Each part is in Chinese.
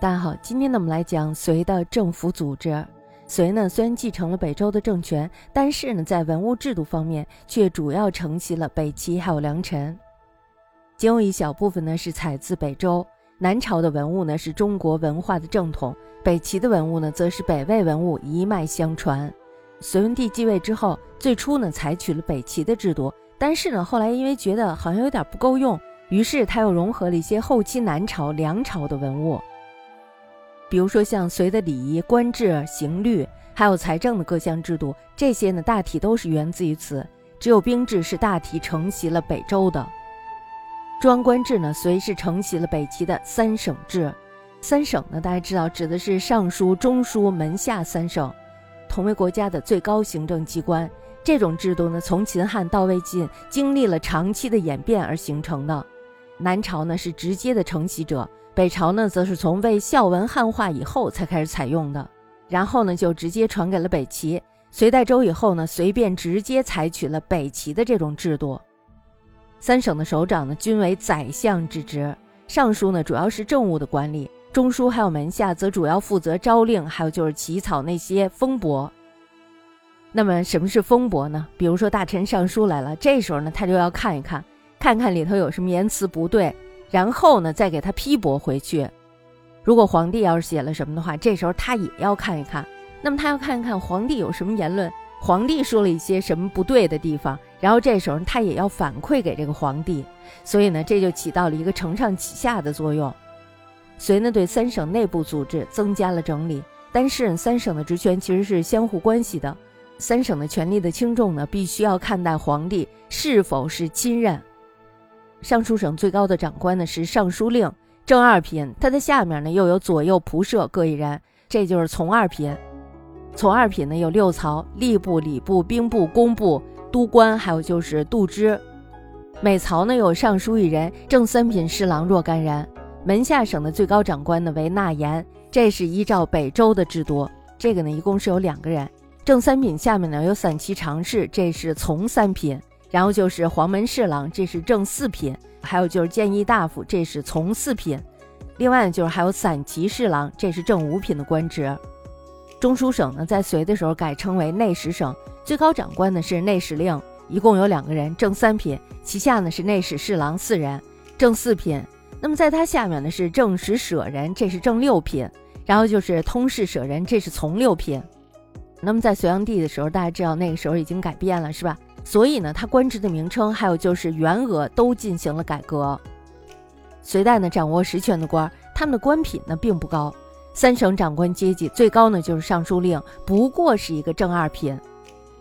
大家好，今天呢我们来讲隋的政府组织。隋呢虽然继承了北周的政权，但是呢在文物制度方面却主要承袭了北齐还有梁陈，仅有一小部分呢是采自北周。南朝的文物呢是中国文化的正统，北齐的文物呢则是北魏文物一脉相传。隋文帝继位之后，最初呢采取了北齐的制度，但是呢后来因为觉得好像有点不够用，于是他又融合了一些后期南朝、梁朝的文物。比如说像隋的礼仪、官制、刑律，还有财政的各项制度，这些呢大体都是源自于此。只有兵制是大体承袭了北周的。中央官制呢，隋是承袭了北齐的三省制。三省呢，大家知道指的是尚书、中书、门下三省，同为国家的最高行政机关。这种制度呢，从秦汉到魏晋，经历了长期的演变而形成的。南朝呢是直接的承袭者。北朝呢，则是从魏孝文汉化以后才开始采用的，然后呢，就直接传给了北齐。隋代周以后呢，随便直接采取了北齐的这种制度。三省的首长呢，均为宰相之职。尚书呢，主要是政务的管理；中书还有门下，则主要负责诏令，还有就是起草那些封驳。那么，什么是封驳呢？比如说大臣上书来了，这时候呢，他就要看一看，看看里头有什么言辞不对。然后呢，再给他批驳回去。如果皇帝要是写了什么的话，这时候他也要看一看。那么他要看一看皇帝有什么言论，皇帝说了一些什么不对的地方，然后这时候他也要反馈给这个皇帝。所以呢，这就起到了一个承上启下的作用。隋呢，对三省内部组织增加了整理，但是三省的职权其实是相互关系的。三省的权力的轻重呢，必须要看待皇帝是否是亲任。尚书省最高的长官呢是尚书令，正二品。他的下面呢又有左右仆射各一人，这就是从二品。从二品呢有六曹：吏部、礼部、兵部、工部、都官，还有就是度支。每曹呢有尚书一人，正三品侍郎若干人。门下省的最高长官呢为纳言，这是依照北周的制度。这个呢一共是有两个人。正三品下面呢有散骑常侍，这是从三品。然后就是黄门侍郎，这是正四品；还有就是谏议大夫，这是从四品。另外就是还有散骑侍郎，这是正五品的官职。中书省呢，在隋的时候改称为内史省，最高长官呢是内史令，一共有两个人，正三品。其下呢是内史侍郎四人，正四品。那么在他下面呢是正史舍人，这是正六品。然后就是通事舍人，这是从六品。那么在隋炀帝的时候，大家知道那个时候已经改变了，是吧？所以呢，他官职的名称还有就是员额都进行了改革。隋代呢，掌握实权的官，他们的官品呢并不高。三省长官阶级最高呢就是尚书令，不过是一个正二品，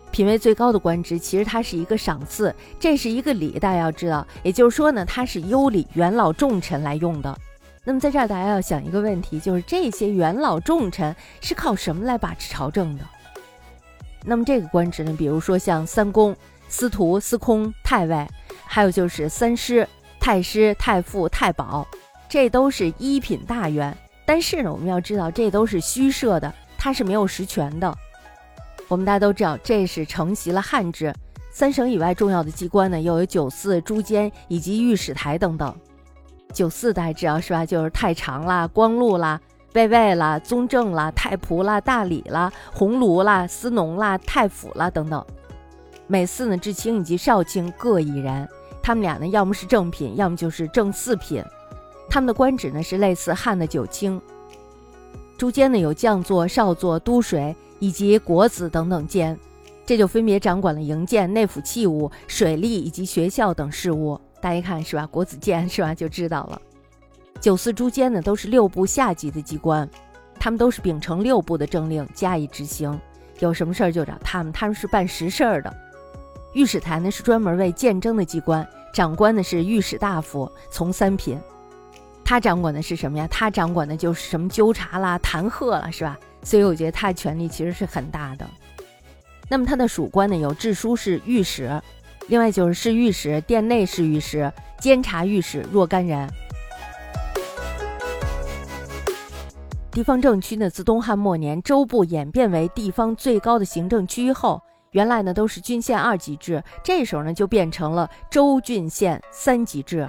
品位最高的官职，其实它是一个赏赐，这是一个礼，大家要知道。也就是说呢，它是优礼元老重臣来用的。那么在这儿，大家要想一个问题，就是这些元老重臣是靠什么来把持朝政的？那么这个官职呢，比如说像三公。司徒、司空、太尉，还有就是三师、太师、太傅、太保，这都是一品大员。但是呢，我们要知道，这都是虚设的，它是没有实权的。我们大家都知道，这是承袭了汉制。三省以外重要的机关呢，又有九寺、诸监以及御史台等等。九寺大家知道是吧？就是太常啦、光禄啦、卫尉啦、宗正啦、太仆啦、大理啦、鸿胪啦、司农啦、太府啦等等。每四呢，至卿以及少卿各一人，他们俩呢，要么是正品，要么就是正四品。他们的官职呢，是类似汉的九卿。诸监呢，有将作、少作、都水以及国子等等监，这就分别掌管了营建、内府器物、水利以及学校等事务。大家一看是吧？国子监是吧？就知道了。九司诸监呢，都是六部下级的机关，他们都是秉承六部的政令加以执行，有什么事儿就找他们，他们是办实事儿的。御史台呢是专门为谏争的机关，长官呢是御史大夫，从三品。他掌管的是什么呀？他掌管的就是什么纠察啦、弹劾了，是吧？所以我觉得他的权力其实是很大的。那么他的属官呢有治书侍御史，另外就是侍御史、殿内侍御史、监察御史若干人。地方政区呢自东汉末年州部演变为地方最高的行政区后。原来呢都是郡县二级制，这时候呢就变成了州郡县三级制。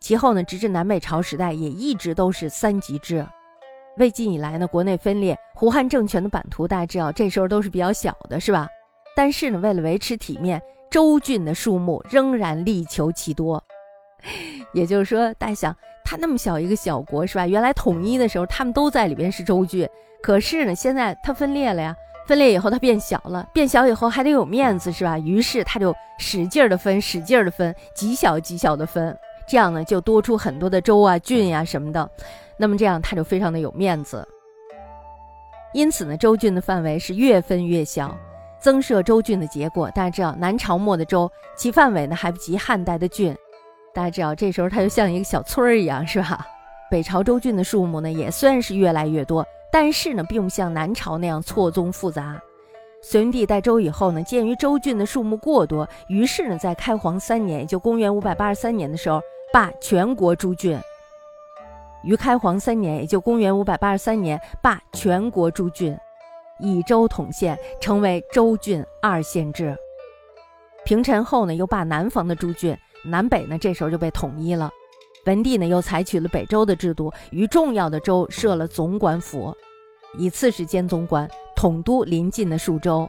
其后呢，直至南北朝时代，也一直都是三级制。魏晋以来呢，国内分裂，胡汉政权的版图大家知道，这时候都是比较小的，是吧？但是呢，为了维持体面，州郡的数目仍然力求其多。也就是说，大家想，他那么小一个小国，是吧？原来统一的时候，他们都在里边是州郡，可是呢，现在它分裂了呀，分裂以后它变小了，变小以后还得有面子，是吧？于是他就使劲儿的分，使劲儿的分，极小极小的分，这样呢，就多出很多的州啊、郡呀什么的。那么这样他就非常的有面子，因此呢，州郡的范围是越分越小，增设州郡的结果，大家知道南朝末的州，其范围呢还不及汉代的郡，大家知道这时候它就像一个小村儿一样，是吧？北朝州郡的数目呢也算是越来越多，但是呢并不像南朝那样错综复杂。隋文帝代周以后呢，鉴于州郡的数目过多，于是呢在开皇三年，也就公元五百八十三年的时候，罢全国诸郡。于开皇三年，也就公元五百八十三年，罢全国诸郡，以州统县，成为州郡二县制。平陈后呢，又罢南方的诸郡，南北呢这时候就被统一了。文帝呢又采取了北周的制度，于重要的州设了总管府，以刺史兼总管统督临近的数州。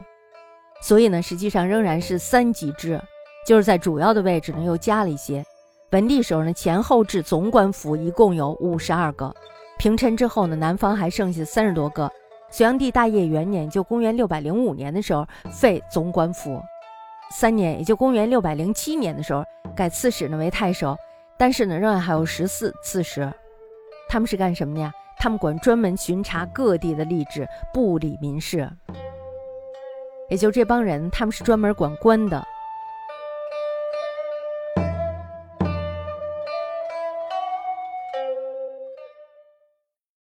所以呢，实际上仍然是三级制，就是在主要的位置呢又加了一些。文帝时候呢，前后置总管府一共有五十二个。平陈之后呢，南方还剩下三十多个。隋炀帝大业元年，就公元六百零五年的时候废总管府，三年，也就公元六百零七年的时候改刺史呢为太守，但是呢仍然还有十四刺史。他们是干什么的呀？他们管专门巡查各地的吏治，不理民事。也就这帮人，他们是专门管官的。